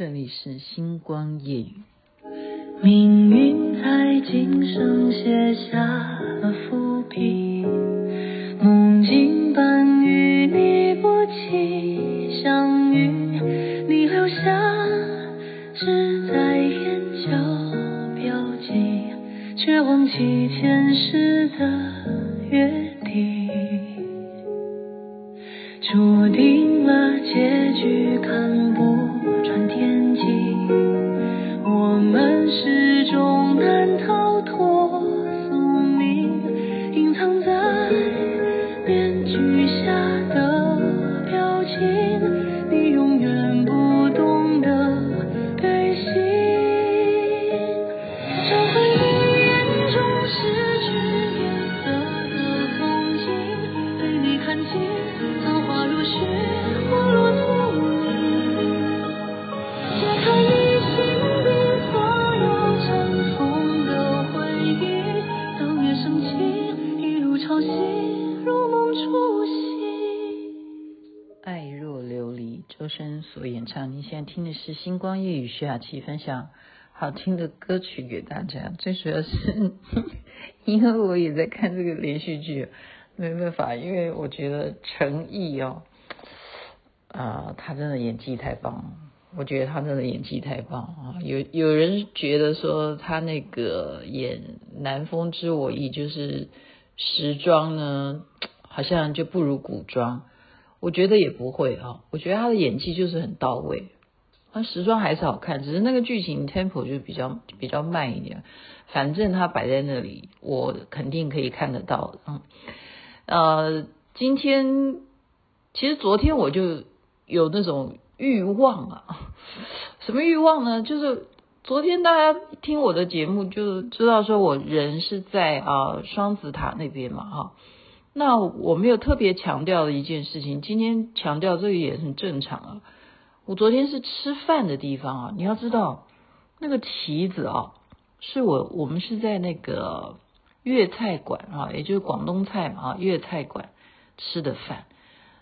这里是星光夜语。命运在今生写下了伏笔，梦境般与你不期相遇，你留下只在眼角标记，却忘记前世的许下星光夜雨，徐雅琪分享好听的歌曲给大家。最主要是，因为我也在看这个连续剧，没办法，因为我觉得陈毅哦，啊、他真的演技太棒了。我觉得他真的演技太棒啊！有有人觉得说他那个演南风知我意，就是时装呢，好像就不如古装。我觉得也不会啊，我觉得他的演技就是很到位。那时装还是好看，只是那个剧情 tempo 就比较比较慢一点。反正它摆在那里，我肯定可以看得到。嗯，呃，今天其实昨天我就有那种。欲望啊，什么欲望呢？就是昨天大家听我的节目就知道说我人是在啊双子塔那边嘛哈。那我没有特别强调的一件事情，今天强调这个也很正常啊。我昨天是吃饭的地方啊，你要知道那个旗子啊，是我我们是在那个粤菜馆啊，也就是广东菜嘛啊，粤菜馆吃的饭。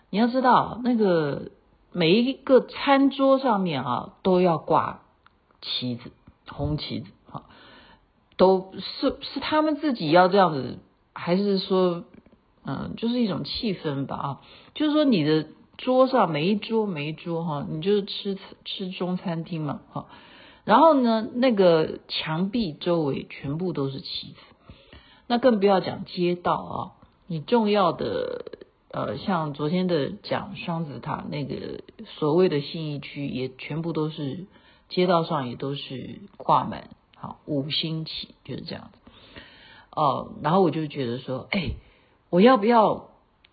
你要知道那个。每一个餐桌上面啊，都要挂旗子，红旗子啊，都是是他们自己要这样子，还是说，嗯，就是一种气氛吧啊，就是说你的桌上每一桌每一桌哈，你就是吃吃中餐厅嘛哈，然后呢，那个墙壁周围全部都是旗子，那更不要讲街道啊，你重要的。呃，像昨天的讲双子塔那个所谓的信义区，也全部都是街道上也都是挂满好五星旗，就是这样子。哦、然后我就觉得说，哎，我要不要？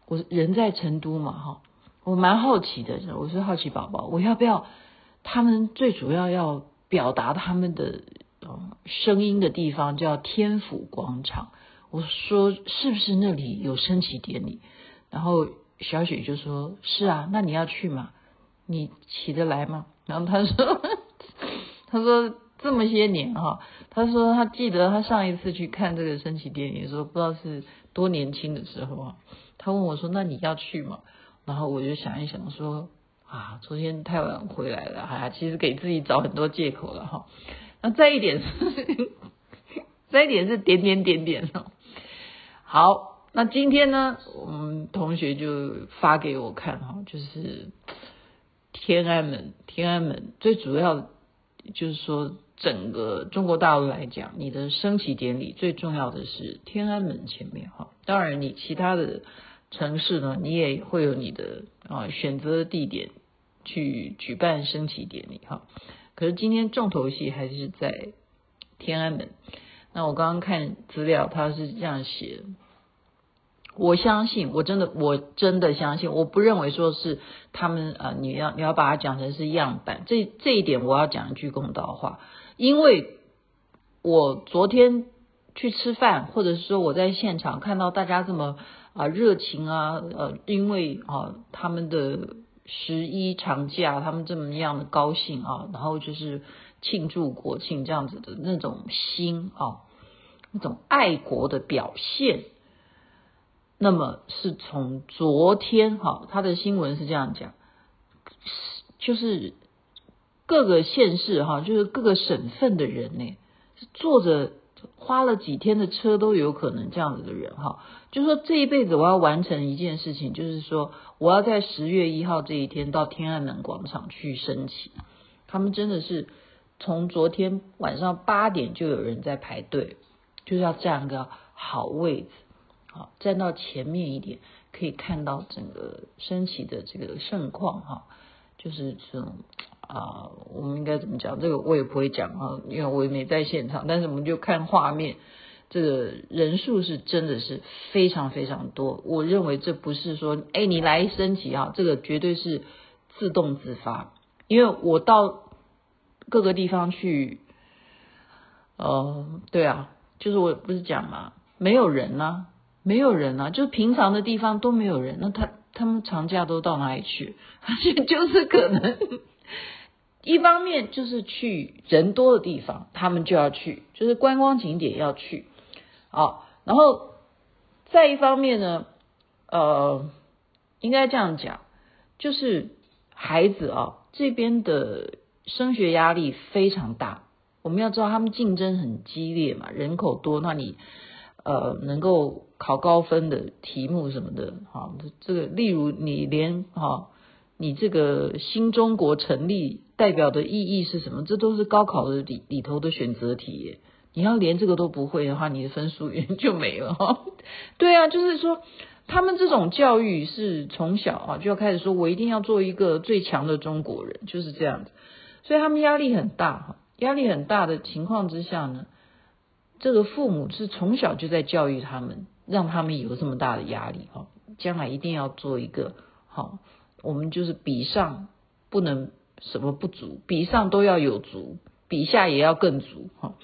我人在成都嘛，哈，我蛮好奇的，我是好奇宝宝，我要不要？他们最主要要表达他们的呃声音的地方叫天府广场，我说是不是那里有升旗典礼？然后小雪就说：“是啊，那你要去吗？你起得来吗？”然后他说：“ 他说这么些年哈，他说他记得他上一次去看这个升旗典礼的时候，不知道是多年轻的时候啊。他问我说：‘那你要去吗？’然后我就想一想说：‘啊，昨天太晚回来了，哈、啊，其实给自己找很多借口了哈。那再一点是，再一点是点点点点哦。好。”那今天呢，我们同学就发给我看哈，就是天安门，天安门最主要就是说，整个中国大陆来讲，你的升旗典礼最重要的是天安门前面哈。当然，你其他的城市呢，你也会有你的啊选择地点去举办升旗典礼哈。可是今天重头戏还是在天安门。那我刚刚看资料，他是这样写。我相信，我真的，我真的相信，我不认为说是他们啊、你要你要把它讲成是样板，这这一点我要讲一句公道话，因为我昨天去吃饭，或者是说我在现场看到大家这么啊热情啊，呃，因为啊他们的十一长假，他们这么样的高兴啊，然后就是庆祝国庆这样子的那种心啊，那种爱国的表现。那么是从昨天哈，他的新闻是这样讲，就是各个县市哈，就是各个省份的人呢，坐着花了几天的车都有可能这样子的人哈，就说这一辈子我要完成一件事情，就是说我要在十月一号这一天到天安门广场去升旗。他们真的是从昨天晚上八点就有人在排队，就是要占个好位置，好站到前面一点，可以看到整个升旗的这个盛况哈，就是这种。啊，我们应该怎么讲？这个我也不会讲啊，因为我也没在现场。但是我们就看画面，这个人数是真的是非常非常多。我认为这不是说，哎，你来升级啊，这个绝对是自动自发。因为我到各个地方去，呃，对啊，就是我不是讲嘛，没有人啊，没有人啊，就是平常的地方都没有人。那他他们长假都到哪里去？而 且就是可能。一方面就是去人多的地方，他们就要去，就是观光景点要去，啊，然后再一方面呢，呃，应该这样讲，就是孩子啊这边的升学压力非常大，我们要知道他们竞争很激烈嘛，人口多，那你呃能够考高分的题目什么的，哈，这个例如你连哈。你这个新中国成立代表的意义是什么？这都是高考的里里头的选择题。你要连这个都不会的话，你的分数也 就没了哈。对啊，就是说他们这种教育是从小啊就要开始说，我一定要做一个最强的中国人，就是这样子。所以他们压力很大哈，压力很大的情况之下呢，这个父母是从小就在教育他们，让他们有这么大的压力哈，将来一定要做一个好。我们就是比上不能什么不足，比上都要有足，比下也要更足哈。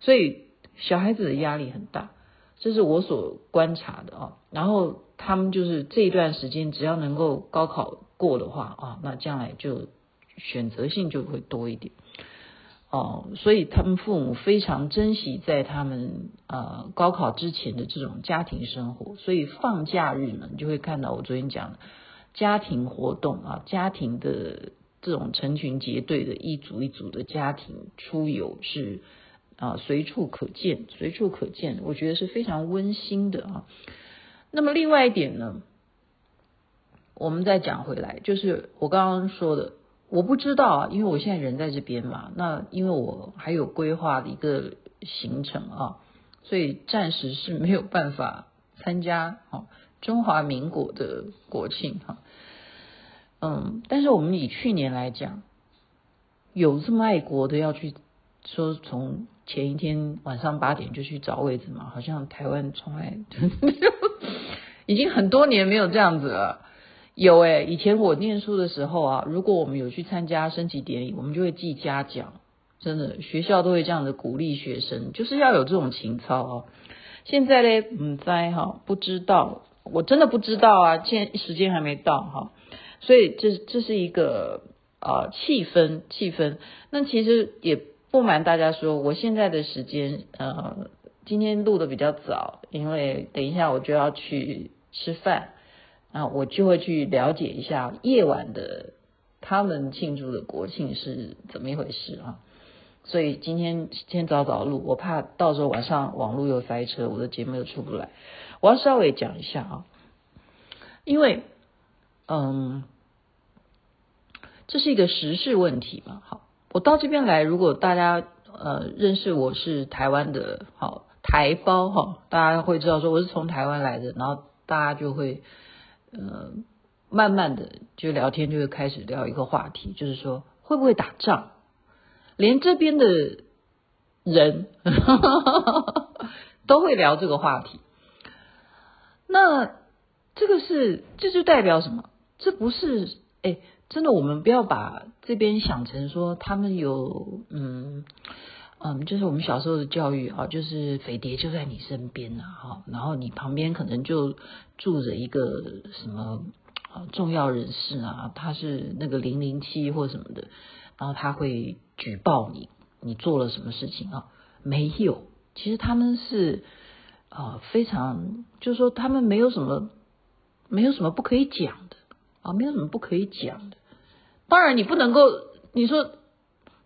所以小孩子的压力很大，这是我所观察的啊。然后他们就是这一段时间，只要能够高考过的话啊，那将来就选择性就会多一点哦。所以他们父母非常珍惜在他们呃高考之前的这种家庭生活，所以放假日呢，你就会看到我昨天讲的。家庭活动啊，家庭的这种成群结队的一组一组的家庭出游是啊随处可见，随处可见，我觉得是非常温馨的啊。那么另外一点呢，我们再讲回来，就是我刚刚说的，我不知道啊，因为我现在人在这边嘛，那因为我还有规划的一个行程啊，所以暂时是没有办法参加啊。中华民国的国庆哈，嗯，但是我们以去年来讲，有这么爱国的要去说从前一天晚上八点就去找位置嘛？好像台湾从来 已经很多年没有这样子了。有哎、欸，以前我念书的时候啊，如果我们有去参加升旗典礼，我们就会记嘉奖，真的学校都会这样子鼓励学生，就是要有这种情操啊。现在呢，嗯，在哈不知道。我真的不知道啊，现在时间还没到哈，所以这这是一个呃气氛气氛。那其实也不瞒大家说，我现在的时间呃今天录的比较早，因为等一下我就要去吃饭，啊，我就会去了解一下夜晚的他们庆祝的国庆是怎么一回事啊。所以今天先早早录，我怕到时候晚上网络又塞车，我的节目又出不来。我要稍微讲一下啊，因为嗯，这是一个时事问题嘛。好，我到这边来，如果大家呃认识我是台湾的，好台胞哈，大家会知道说我是从台湾来的，然后大家就会呃慢慢的就聊天，就会开始聊一个话题，就是说会不会打仗？连这边的人 都会聊这个话题。那这个是，这就代表什么？这不是哎，真的，我们不要把这边想成说他们有嗯嗯，就是我们小时候的教育啊，就是飞碟就在你身边呐，哈，然后你旁边可能就住着一个什么啊重要人士啊，他是那个零零七或什么的，然后他会举报你，你做了什么事情啊？没有，其实他们是。啊，非常就是说，他们没有什么，没有什么不可以讲的啊，没有什么不可以讲的。当然，你不能够，你说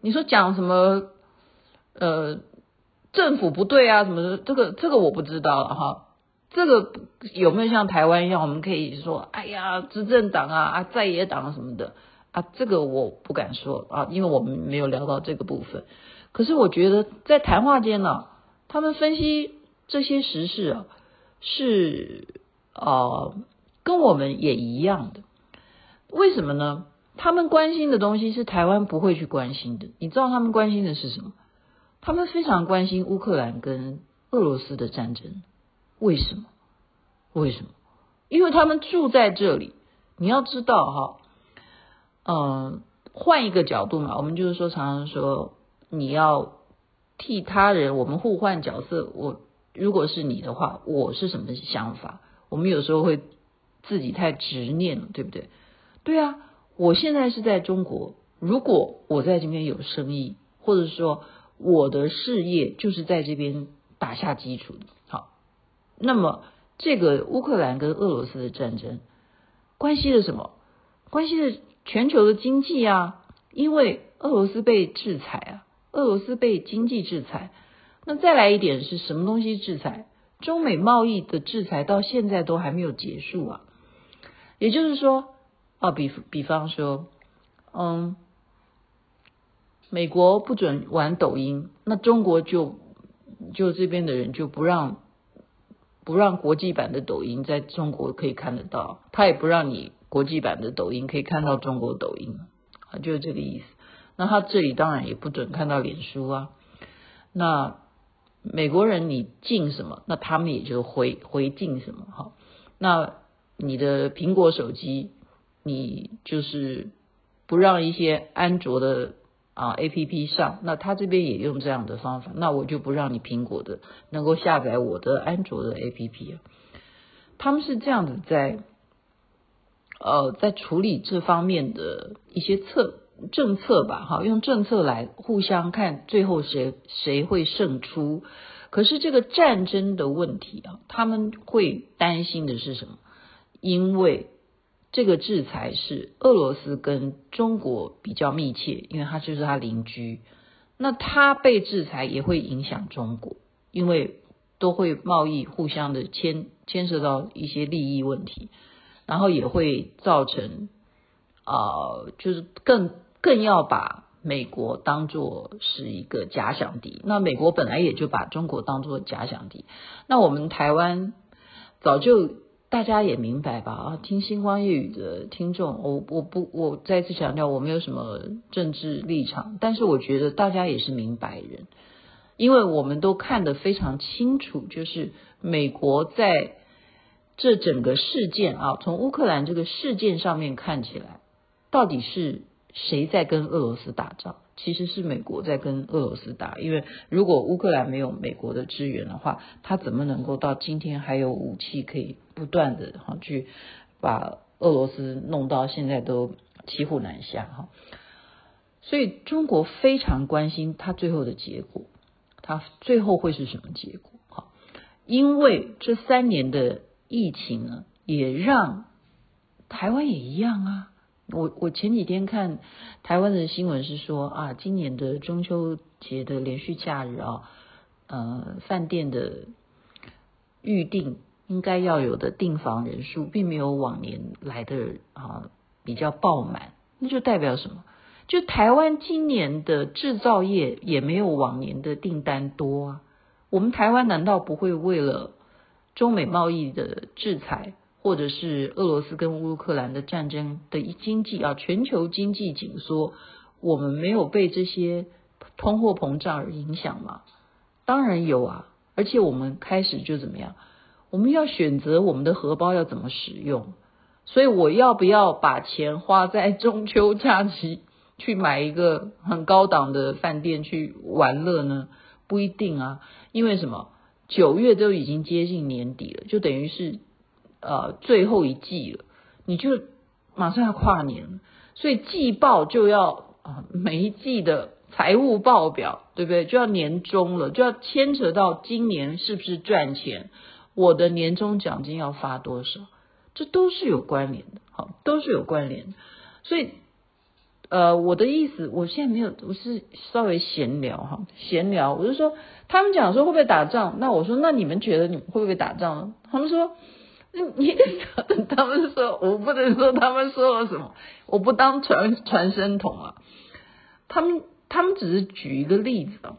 你说讲什么呃政府不对啊什么的，这个这个我不知道了哈。这个有没有像台湾一样，我们可以说，哎呀，执政党啊啊，在野党什么的啊，这个我不敢说啊，因为我们没有聊到这个部分。可是我觉得在谈话间呢、他们分析这些时事啊，是啊、跟我们也一样的。为什么呢？他们关心的东西是台湾不会去关心的。你知道他们关心的是什么？他们非常关心乌克兰跟俄罗斯的战争。为什么？为什么？因为他们住在这里。你要知道哈，嗯，换一个角度嘛，我们就是说，常常说你要替他人，我们互换角色。我如果是你的话，我是什么想法？我们有时候会自己太执念了，对不对？对啊，我现在是在中国。如果我在这边有生意，或者说我的事业就是在这边打下基础的。那么，这个乌克兰跟俄罗斯的战争，关系了什么？关系了全球的经济啊！因为俄罗斯被制裁啊，俄罗斯被经济制裁。那再来一点是什么东西制裁？中美贸易的制裁到现在都还没有结束啊！也就是说，啊，比比方说，嗯，美国不准玩抖音，那中国就就这边的人就不让。不让国际版的抖音在中国可以看得到，他也不让你国际版的抖音可以看到中国抖音，啊，就是这个意思。那他这里当然也不准看到脸书啊。那美国人你禁什么，那他们也就回回禁什么哈。那你的苹果手机，你就是不让一些安卓的。啊，A P P 上，那他这边也用这样的方法，那我就不让你苹果的能够下载我的安卓的 A P P 啊。他们是这样子在，呃，在处理这方面的一些策政策吧，哈，用政策来互相看最后谁谁会胜出。可是这个战争的问题啊，他们会担心的是什么？因为。这个制裁是俄罗斯跟中国比较密切，因为他就是他邻居。那他被制裁也会影响中国，因为都会贸易互相的牵牵涉到一些利益问题，然后也会造成啊、呃，就是更更要把美国当做是一个假想敌。那美国本来也就把中国当做假想敌。那我们台湾早就。大家也明白吧？啊，听星光夜雨的听众，我我不我再次强调，我没有什么政治立场，但是我觉得大家也是明白人，因为我们都看得非常清楚，就是美国在这整个事件啊，从乌克兰这个事件上面看起来，到底是谁在跟俄罗斯打仗？其实是美国在跟俄罗斯打，因为如果乌克兰没有美国的支援的话，他怎么能够到今天还有武器可以不断的哈去把俄罗斯弄到现在都骑虎难下哈？所以中国非常关心他最后的结果，他最后会是什么结果？哈，因为这三年的疫情呢，也让台湾也一样啊。我我前几天看台湾的新闻是说啊，今年的中秋节的连续假日啊，呃，饭店的预订应该要有的订房人数，并没有往年来的啊比较爆满，那就代表什么？就台湾今年的制造业也没有往年的订单多啊。我们台湾难道不会为了中美贸易的制裁？或者是俄罗斯跟乌克兰的战争的一经济啊，全球经济紧缩，我们没有被这些通货膨胀而影响吗？当然有啊，而且我们开始就怎么样？我们要选择我们的荷包要怎么使用，所以我要不要把钱花在中秋假期去买一个很高档的饭店去玩乐呢？不一定啊，因为什么？九月都已经接近年底了，就等于是。呃，最后一季了，你就马上要跨年了，所以季报就要啊，每一季的财务报表，对不对？就要年终了，就要牵扯到今年是不是赚钱，我的年终奖金要发多少，这都是有关联的，好，都是有关联。所以呃，我的意思，我现在没有，我是稍微闲聊哈，闲聊。我就说，他们讲说会不会打仗？那我说，那你们觉得你们会不会打仗呢？他们说，你他们说，我不能说他们说了什么，我不当传传声筒啊。他们他们只是举一个例子啊，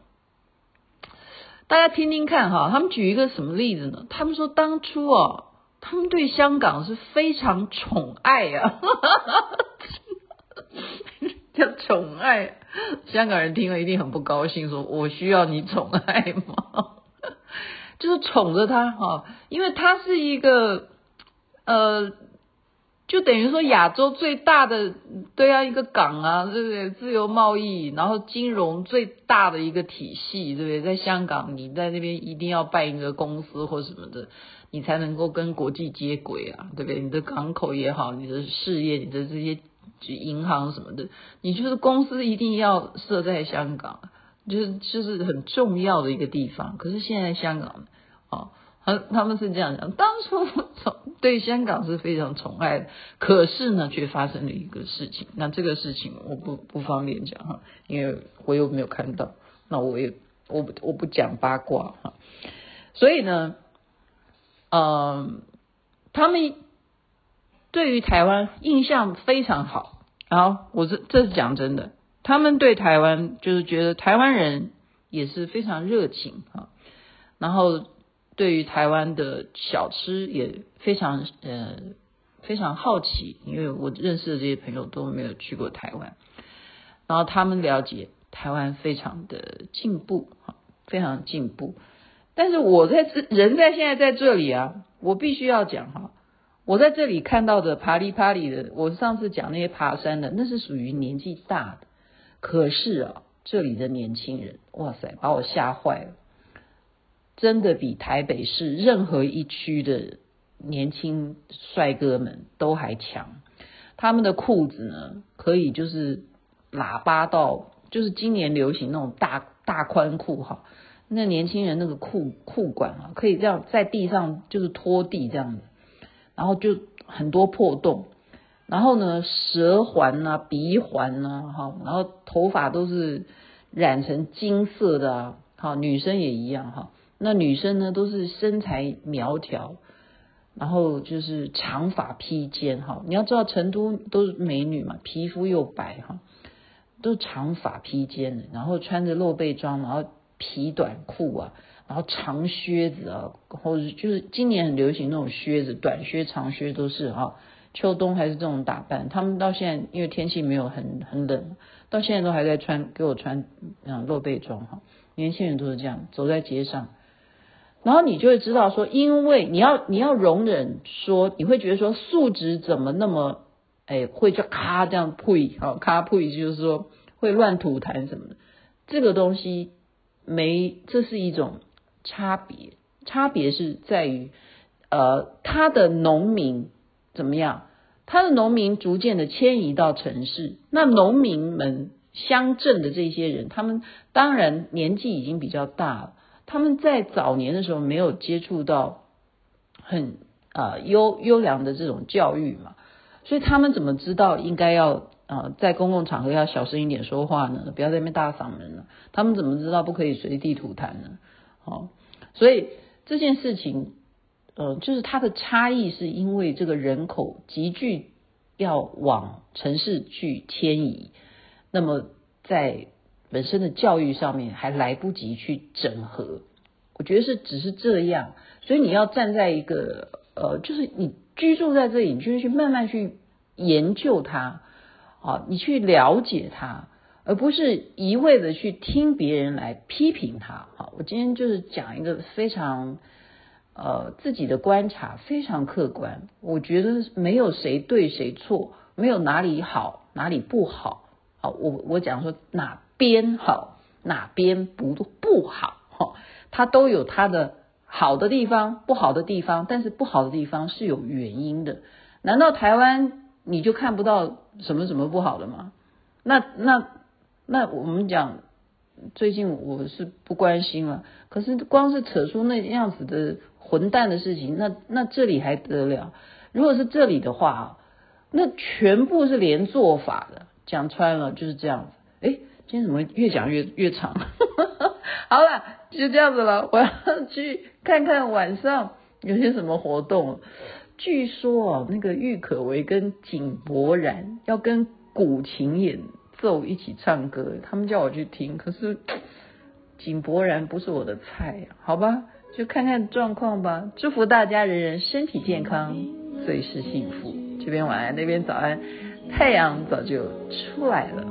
大家听听看哈，他们举一个什么例子呢？他们说当初哦，他们对香港是非常宠爱呀。叫宠爱，香港人听了一定很不高兴，说我需要你宠爱吗？就是宠着他哈，因为他是一个呃，就等于说亚洲最大的对啊一个港啊，对不对？自由贸易，然后金融最大的一个体系，对不对？在香港，你在那边一定要办一个公司或什么的，你才能够跟国际接轨啊，对不对？你的港口也好，你的事业，你的这些。银行什么的，你就是公司一定要设在香港，就是就是很重要的一个地方。可是现在香港，哦，他他们是这样讲，当初从对香港是非常宠爱的，可是呢，却发生了一个事情。那这个事情我不不方便讲哈，因为我又没有看到，那我也我我不讲八卦哈。所以呢，嗯，他们。对于台湾印象非常好，然后我这这是讲真的，他们对台湾就是觉得台湾人也是非常热情啊，然后对于台湾的小吃也非常呃非常好奇，因为我认识的这些朋友都没有去过台湾，然后他们了解台湾非常的进步啊，非常进步，但是我在这人在现在在这里啊，我必须要讲哈。我在这里看到的爬里爬里的，我上次讲那些爬山的，那是属于年纪大的。可是啊，这里的年轻人，哇塞，把我吓坏了，真的比台北市任何一区的年轻帅哥们都还强。他们的裤子呢，可以就是喇叭到，就是今年流行那种大大宽裤哈。那年轻人那个裤裤管啊，可以这样在地上就是拖地这样子。然后就很多破洞，然后呢，舌环呐、啊、鼻环呐、啊，哈，然后头发都是染成金色的啊，好，女生也一样哈。那女生呢，都是身材苗条，然后就是长发披肩哈。你要知道，成都都是美女嘛，皮肤又白哈，都长发披肩的，然后穿着露背装，然后皮短裤啊。然后长靴子啊，或者就是今年很流行那种靴子，短靴、长靴都是啊。秋冬还是这种打扮，他们到现在因为天气没有很很冷，到现在都还在穿，给我穿嗯露背装哈。年轻人都是这样走在街上，然后你就会知道说，因为你要你要容忍说，你会觉得说素质怎么那么哎会叫咔这样呸好咔呸，就是说会乱吐痰什么的，这个东西没，这是一种。差别，差别是在于，呃，他的农民怎么样？他的农民逐渐的迁移到城市，那农民们乡镇的这些人，他们当然年纪已经比较大了，他们在早年的时候没有接触到很啊优优良的这种教育嘛，所以他们怎么知道应该要啊、在公共场合要小声一点说话呢？不要在那边大嗓门了。他们怎么知道不可以随地吐痰呢？好。所以这件事情，呃，就是它的差异，是因为这个人口急剧要往城市去迁移，那么在本身的教育上面还来不及去整合。我觉得是只是这样，所以你要站在一个呃，就是你居住在这里，你就是去慢慢去研究它啊，你去了解它。而不是一味的去听别人来批评他。好，我今天就是讲一个非常呃自己的观察，非常客观。我觉得没有谁对谁错，没有哪里好哪里不好。好，我我讲说哪边好哪边不不好，哈，它都有它的好的地方，不好的地方。但是不好的地方是有原因的。难道台湾你就看不到什么什么不好的吗？那那。那我们讲，最近我是不关心了。可是光是扯出那样子的混蛋的事情，那那这里还得了？如果是这里的话，那全部是连坐法的，讲穿了就是这样子。哎，今天怎么越讲越越长？好了，就这样子了。我要去看看晚上有些什么活动。据说啊，那个郁可唯跟井柏然要跟古琴演奏一起唱歌，他们叫我去听，可是井柏然不是我的菜，好吧，就看看状况吧。祝福大家人人身体健康，最是幸福。这边晚安，那边早安，太阳早就出来了。